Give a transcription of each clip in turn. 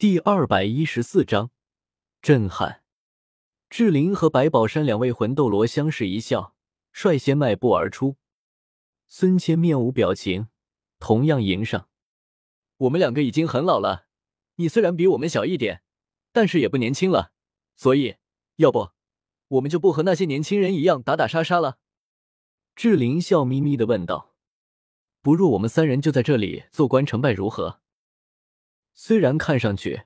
第二百一十四章震撼。志玲和白宝山两位魂斗罗相视一笑，率先迈步而出。孙谦面无表情，同样迎上。我们两个已经很老了，你虽然比我们小一点，但是也不年轻了，所以要不，我们就不和那些年轻人一样打打杀杀了。志玲笑眯眯的问道：“不如我们三人就在这里做官成败如何？”虽然看上去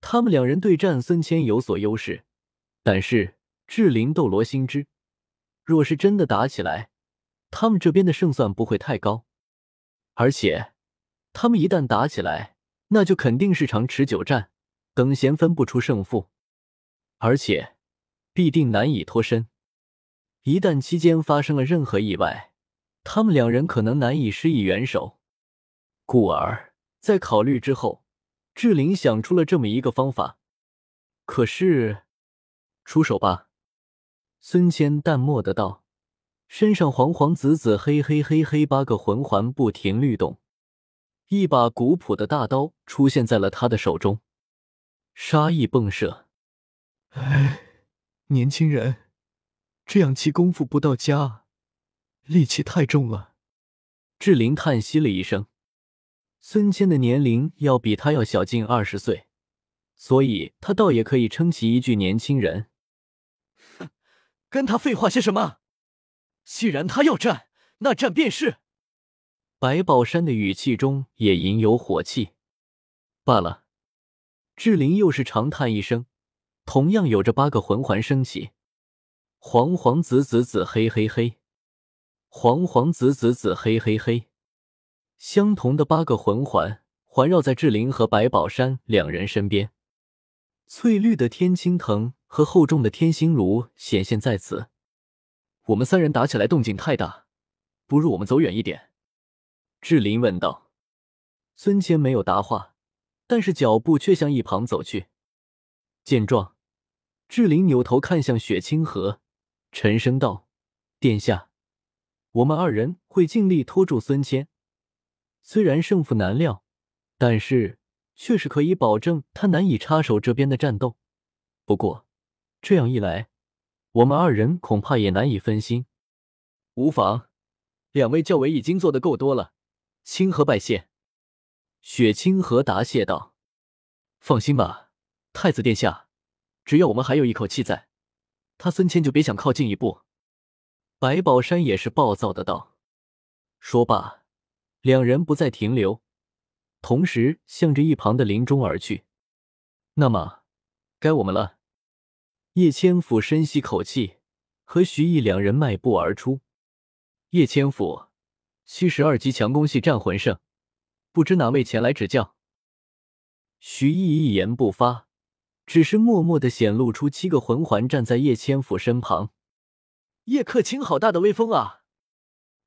他们两人对战孙谦有所优势，但是智灵斗罗心知，若是真的打起来，他们这边的胜算不会太高。而且，他们一旦打起来，那就肯定是场持久战，等闲分不出胜负，而且必定难以脱身。一旦期间发生了任何意外，他们两人可能难以施以援手。故而在考虑之后。志玲想出了这么一个方法，可是，出手吧！孙谦淡漠的道，身上黄黄紫紫黑黑黑黑八个魂环不停律动，一把古朴的大刀出现在了他的手中，杀意迸射。哎，年轻人，这样气功夫不到家，力气太重了。志玲叹息了一声。孙谦的年龄要比他要小近二十岁，所以他倒也可以称其一句年轻人。哼，跟他废话些什么？既然他要战，那战便是。白宝山的语气中也隐有火气。罢了，志玲又是长叹一声，同样有着八个魂环升起，黄黄紫紫紫黑黑黑，黄黄紫紫紫黑黑黑。相同的八个魂环环绕在志玲和白宝山两人身边，翠绿的天青藤和厚重的天心炉显现在此。我们三人打起来动静太大，不如我们走远一点。”志玲问道。孙谦没有答话，但是脚步却向一旁走去。见状，志玲扭头看向雪清河，沉声道：“殿下，我们二人会尽力拖住孙谦。”虽然胜负难料，但是却是可以保证他难以插手这边的战斗。不过这样一来，我们二人恐怕也难以分心。无妨，两位教委已经做的够多了，清河拜谢。雪清河答谢道：“放心吧，太子殿下，只要我们还有一口气在，他孙谦就别想靠近一步。”白宝山也是暴躁的道。说罢。两人不再停留，同时向着一旁的林中而去。那么，该我们了。叶千府深吸口气，和徐毅两人迈步而出。叶千府，七十二级强攻系战魂圣，不知哪位前来指教？徐毅一言不发，只是默默的显露出七个魂环站在叶千府身旁。叶克清，好大的威风啊！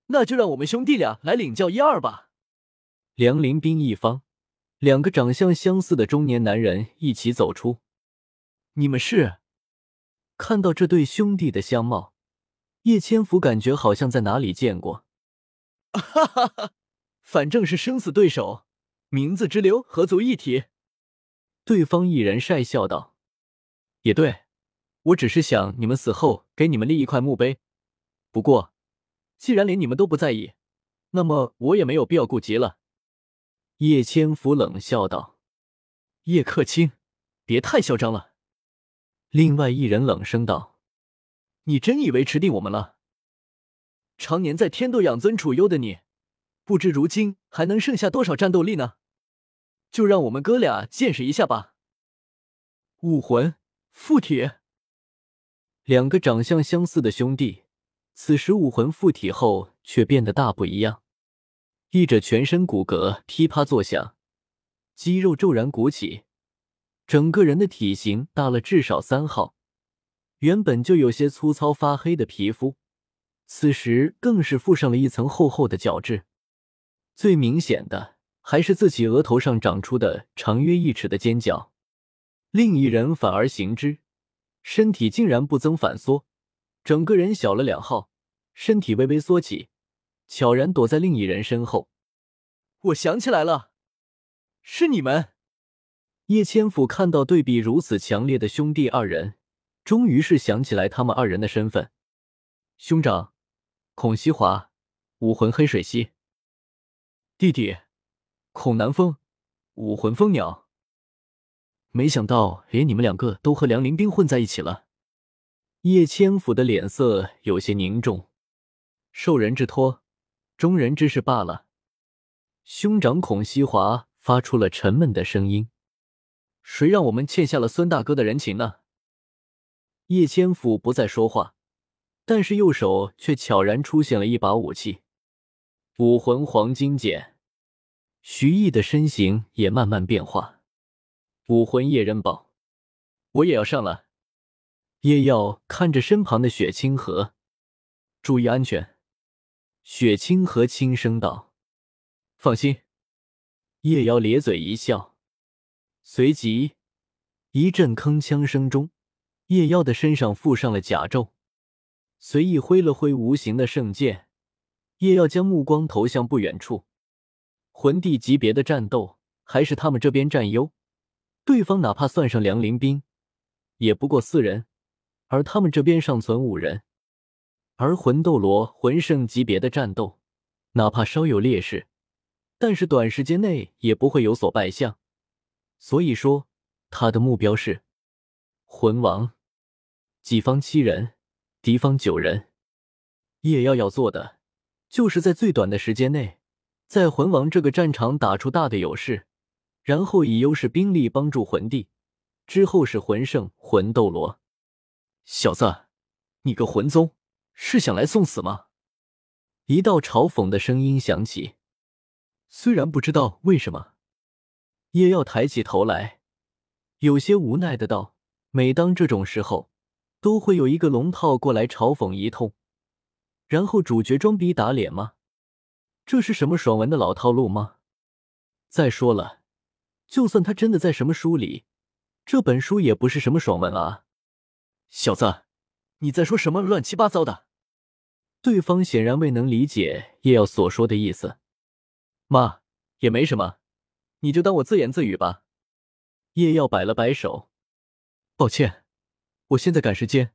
那就让我们兄弟俩来领教一二吧。梁林兵一方，两个长相相似的中年男人一起走出。你们是？看到这对兄弟的相貌，叶千福感觉好像在哪里见过。哈哈哈，反正是生死对手，名字之流何足一提。对方一人讪笑道：“也对，我只是想你们死后给你们立一块墓碑。不过。”既然连你们都不在意，那么我也没有必要顾及了。”叶千福冷笑道。“叶克清，别太嚣张了。”另外一人冷声道。“你真以为吃定我们了？常年在天斗养尊处优的你，不知如今还能剩下多少战斗力呢？就让我们哥俩见识一下吧。”武魂附体，两个长相相似的兄弟。此时武魂附体后，却变得大不一样。一者全身骨骼噼啪作响，肌肉骤然鼓起，整个人的体型大了至少三号。原本就有些粗糙发黑的皮肤，此时更是附上了一层厚厚的角质。最明显的还是自己额头上长出的长约一尺的尖角。另一人反而行之，身体竟然不增反缩。整个人小了两号，身体微微缩起，悄然躲在另一人身后。我想起来了，是你们！叶千府看到对比如此强烈的兄弟二人，终于是想起来他们二人的身份：兄长孔西华，武魂黑水溪；弟弟孔南风，武魂蜂鸟。没想到连你们两个都和梁林冰混在一起了。叶千府的脸色有些凝重，受人之托，忠人之事罢了。兄长孔西华发出了沉闷的声音。谁让我们欠下了孙大哥的人情呢？叶千府不再说话，但是右手却悄然出现了一把武器——武魂黄金剑。徐毅的身形也慢慢变化。武魂夜刃宝，我也要上了。叶耀看着身旁的雪清河，注意安全。雪清河轻声道：“放心。”叶瑶咧嘴一笑。随即，一阵铿锵声中，叶妖的身上附上了甲胄，随意挥了挥无形的圣剑。叶妖将目光投向不远处，魂帝级别的战斗还是他们这边占优，对方哪怕算上梁林兵，也不过四人，而他们这边尚存五人。而魂斗罗、魂圣级别的战斗，哪怕稍有劣势，但是短时间内也不会有所败相。所以说，他的目标是魂王。己方七人，敌方九人。叶耀要做的，就是在最短的时间内，在魂王这个战场打出大的优势，然后以优势兵力帮助魂帝。之后是魂圣、魂斗罗。小子，你个魂宗，是想来送死吗？一道嘲讽的声音响起。虽然不知道为什么。叶耀抬起头来，有些无奈的道：“每当这种时候，都会有一个龙套过来嘲讽一通，然后主角装逼打脸吗？这是什么爽文的老套路吗？再说了，就算他真的在什么书里，这本书也不是什么爽文啊！小子，你在说什么乱七八糟的？”对方显然未能理解叶耀所说的意思。妈，也没什么。你就当我自言自语吧。叶耀摆了摆手，抱歉，我现在赶时间，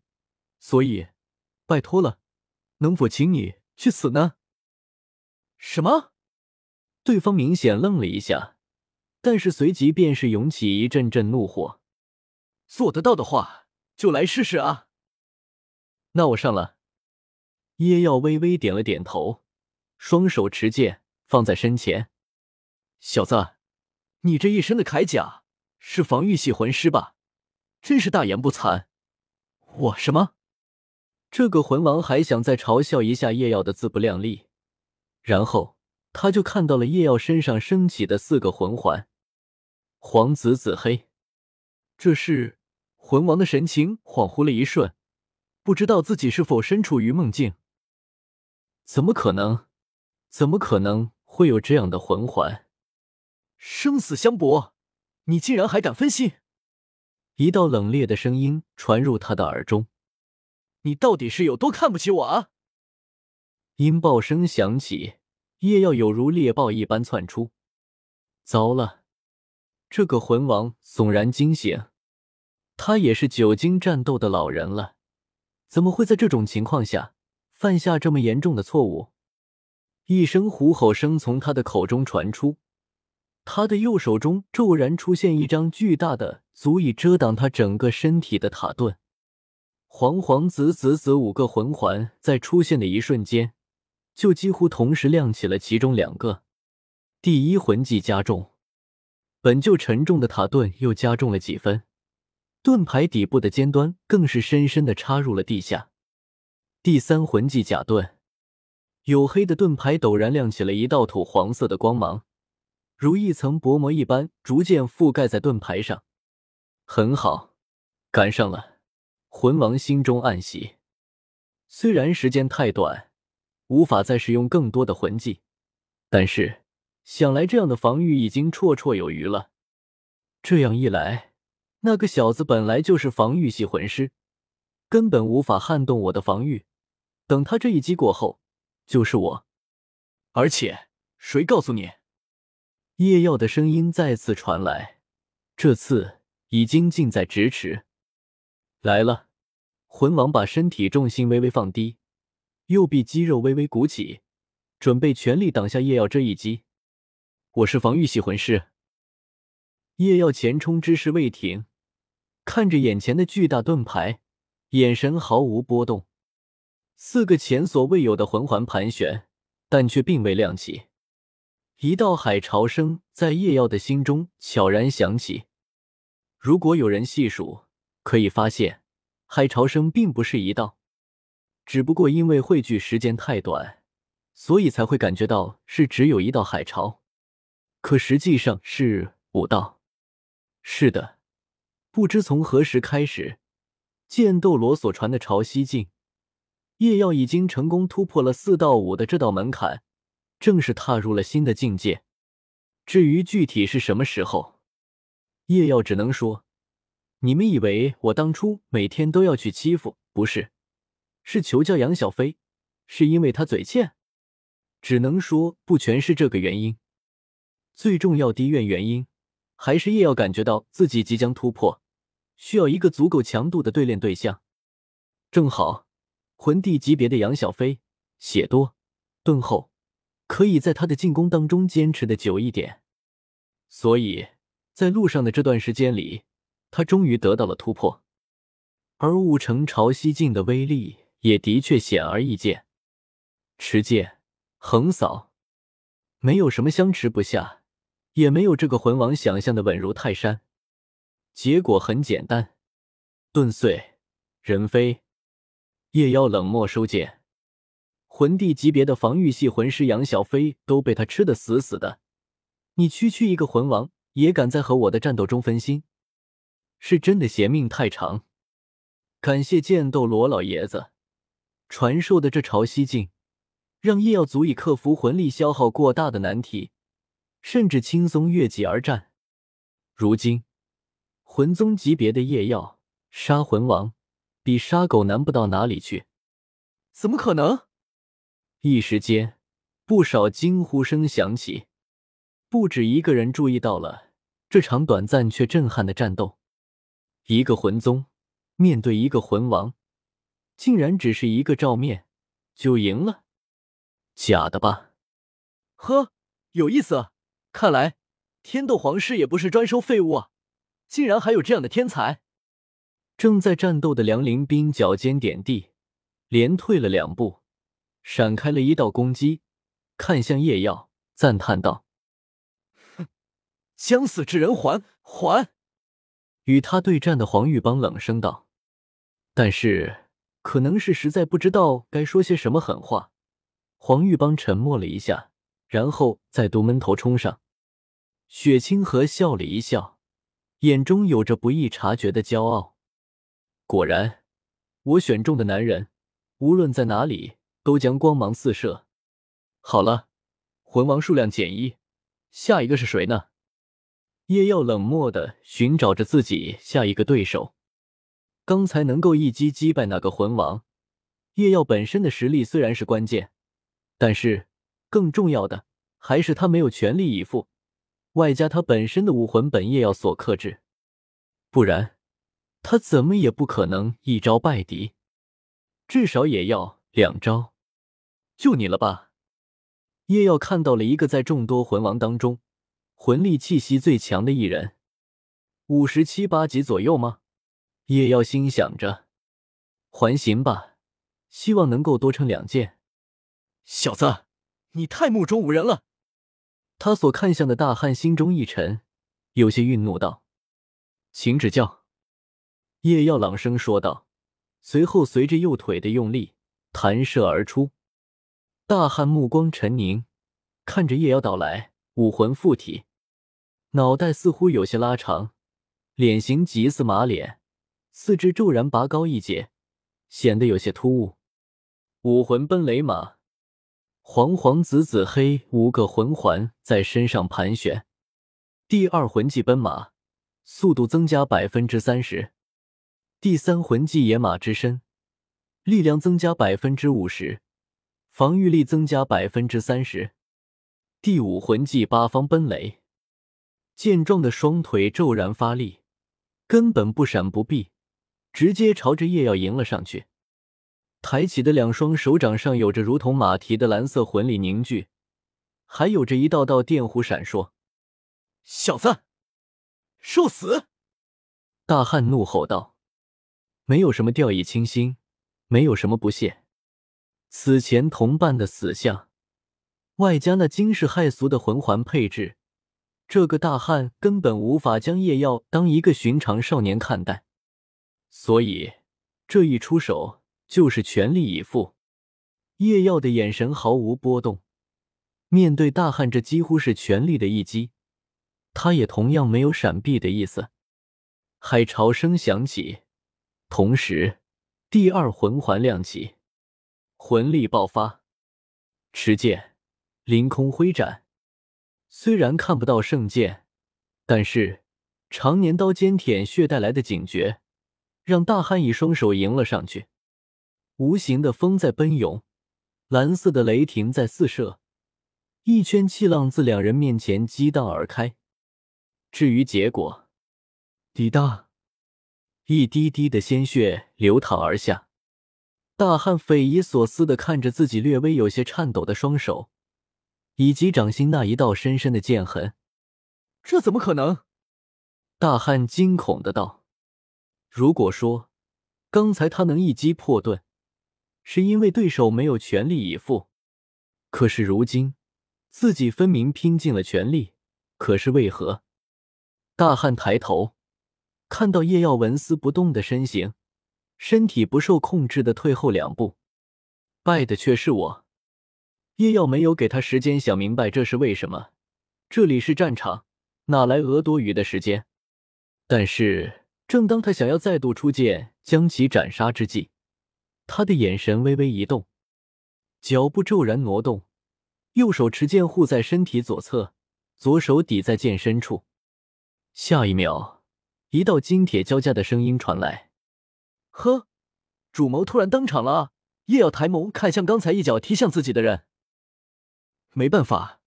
所以拜托了，能否请你去死呢？什么？对方明显愣了一下，但是随即便是涌起一阵阵怒火。做得到的话，就来试试啊！那我上了。叶耀微微点了点头，双手持剑放在身前，小子。你这一身的铠甲是防御系魂师吧？真是大言不惭！我什么？这个魂王还想再嘲笑一下叶耀的自不量力，然后他就看到了叶耀身上升起的四个魂环，黄、紫、紫、黑。这是魂王的神情恍惚了一瞬，不知道自己是否身处于梦境。怎么可能？怎么可能会有这样的魂环？生死相搏，你竟然还敢分心！一道冷冽的声音传入他的耳中：“你到底是有多看不起我啊？”音爆声响起，夜耀有如猎豹一般窜出。糟了！这个魂王悚然惊醒，他也是久经战斗的老人了，怎么会在这种情况下犯下这么严重的错误？一声虎吼声从他的口中传出。他的右手中骤然出现一张巨大的、足以遮挡他整个身体的塔盾，黄黄紫紫紫五个魂环在出现的一瞬间，就几乎同时亮起了其中两个。第一魂技加重，本就沉重的塔盾又加重了几分，盾牌底部的尖端更是深深的插入了地下。第三魂技假盾，黝黑的盾牌陡然亮起了一道土黄色的光芒。如一层薄膜一般，逐渐覆盖在盾牌上。很好，赶上了。魂王心中暗喜。虽然时间太短，无法再使用更多的魂技，但是想来这样的防御已经绰绰有余了。这样一来，那个小子本来就是防御系魂师，根本无法撼动我的防御。等他这一击过后，就是我。而且，谁告诉你？叶耀的声音再次传来，这次已经近在咫尺。来了，魂王把身体重心微微放低，右臂肌肉微微鼓起，准备全力挡下叶耀这一击。我是防御系魂师。叶耀前冲之势未停，看着眼前的巨大盾牌，眼神毫无波动。四个前所未有的魂环盘旋，但却并未亮起。一道海潮声在叶耀的心中悄然响起。如果有人细数，可以发现，海潮声并不是一道，只不过因为汇聚时间太短，所以才会感觉到是只有一道海潮，可实际上是五道。是的，不知从何时开始，剑斗罗所传的潮汐镜，叶耀已经成功突破了四到五的这道门槛，正式踏入了新的境界。至于具体是什么时候，叶耀只能说：“你们以为我当初每天都要去欺负？不是，是求教杨小飞，是因为他嘴欠。只能说不全是这个原因，最重要的原原因。”还是叶耀感觉到自己即将突破，需要一个足够强度的对练对象。正好，魂帝级别的杨小飞血多盾厚，可以在他的进攻当中坚持的久一点。所以在路上的这段时间里，他终于得到了突破。而雾城潮汐镜的威力也的确显而易见，持剑横扫，没有什么相持不下。也没有这个魂王想象的稳如泰山，结果很简单，盾碎人飞。夜妖冷漠收剑，魂帝级别的防御系魂师杨小飞都被他吃的死死的。你区区一个魂王，也敢在和我的战斗中分心，是真的嫌命太长。感谢剑斗罗老爷子传授的这潮汐镜，让夜耀足以克服魂力消耗过大的难题。甚至轻松越级而战。如今，魂宗级别的夜药杀魂王，比杀狗难不到哪里去。怎么可能？一时间，不少惊呼声响起。不止一个人注意到了这场短暂却震撼的战斗。一个魂宗面对一个魂王，竟然只是一个照面就赢了？假的吧？呵，有意思。看来天斗皇室也不是专收废物啊，竟然还有这样的天才！正在战斗的梁林斌脚尖点地，连退了两步，闪开了一道攻击，看向叶耀，赞叹道：“哼，将死之人还还！”与他对战的黄玉邦冷声道：“但是可能是实在不知道该说些什么狠话。”黄玉邦沉默了一下。然后再度闷头冲上，雪清河笑了一笑，眼中有着不易察觉的骄傲。果然，我选中的男人，无论在哪里都将光芒四射。好了，魂王数量减一，下一个是谁呢？叶耀冷漠的寻找着自己下一个对手。刚才能够一击击败那个魂王，叶耀本身的实力虽然是关键，但是。更重要的还是他没有全力以赴，外加他本身的武魂本业要所克制，不然他怎么也不可能一招败敌，至少也要两招。就你了吧？叶耀看到了一个在众多魂王当中魂力气息最强的一人，五十七八级左右吗？叶耀心想着，还行吧，希望能够多撑两剑。小子。你太目中无人了！他所看向的大汉心中一沉，有些愠怒道：“请指教。”叶耀朗声说道，随后随着右腿的用力弹射而出。大汉目光沉凝，看着叶妖到来，武魂附体，脑袋似乎有些拉长，脸型极似马脸，四肢骤然拔高一截，显得有些突兀。武魂奔雷马。黄黄紫紫黑五个魂环在身上盘旋，第二魂技奔马，速度增加百分之三十；第三魂技野马之身，力量增加百分之五十，防御力增加百分之三十；第五魂技八方奔雷，健壮的双腿骤然发力，根本不闪不避，直接朝着夜耀迎了上去。抬起的两双手掌上有着如同马蹄的蓝色魂力凝聚，还有着一道道电弧闪烁。小子，受死！大汉怒吼道：“没有什么掉以轻心，没有什么不屑。此前同伴的死相，外加那惊世骇俗的魂环配置，这个大汉根本无法将叶耀当一个寻常少年看待。所以这一出手就是全力以赴。叶耀的眼神毫无波动，面对大汉这几乎是全力的一击。”他也同样没有闪避的意思。海潮声响起，同时第二魂环亮起，魂力爆发，持剑凌空挥斩。虽然看不到圣剑，但是常年刀尖舔血带来的警觉，让大汉以双手迎了上去。无形的风在奔涌，蓝色的雷霆在四射，一圈气浪自两人面前激荡而开。至于结果，滴答，一滴滴的鲜血流淌而下。大汉匪夷所思的看着自己略微有些颤抖的双手，以及掌心那一道深深的剑痕。这怎么可能？大汉惊恐的道：“如果说刚才他能一击破盾，是因为对手没有全力以赴，可是如今自己分明拼尽了全力，可是为何？”大汉抬头，看到叶耀纹丝不动的身形，身体不受控制的退后两步。败的却是我。叶耀没有给他时间想明白这是为什么。这里是战场，哪来额多余的时间？但是，正当他想要再度出剑将其斩杀之际，他的眼神微微一动，脚步骤然挪动，右手持剑护在身体左侧，左手抵在剑身处。下一秒，一道金铁交加的声音传来：“呵，主谋突然登场了！”叶耀抬眸看向刚才一脚踢向自己的人，没办法，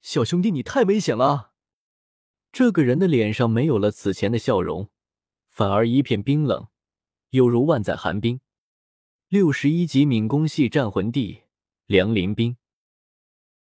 小兄弟你太危险了。这个人的脸上没有了此前的笑容，反而一片冰冷，犹如万载寒冰。六十一级敏攻系战魂帝梁林冰。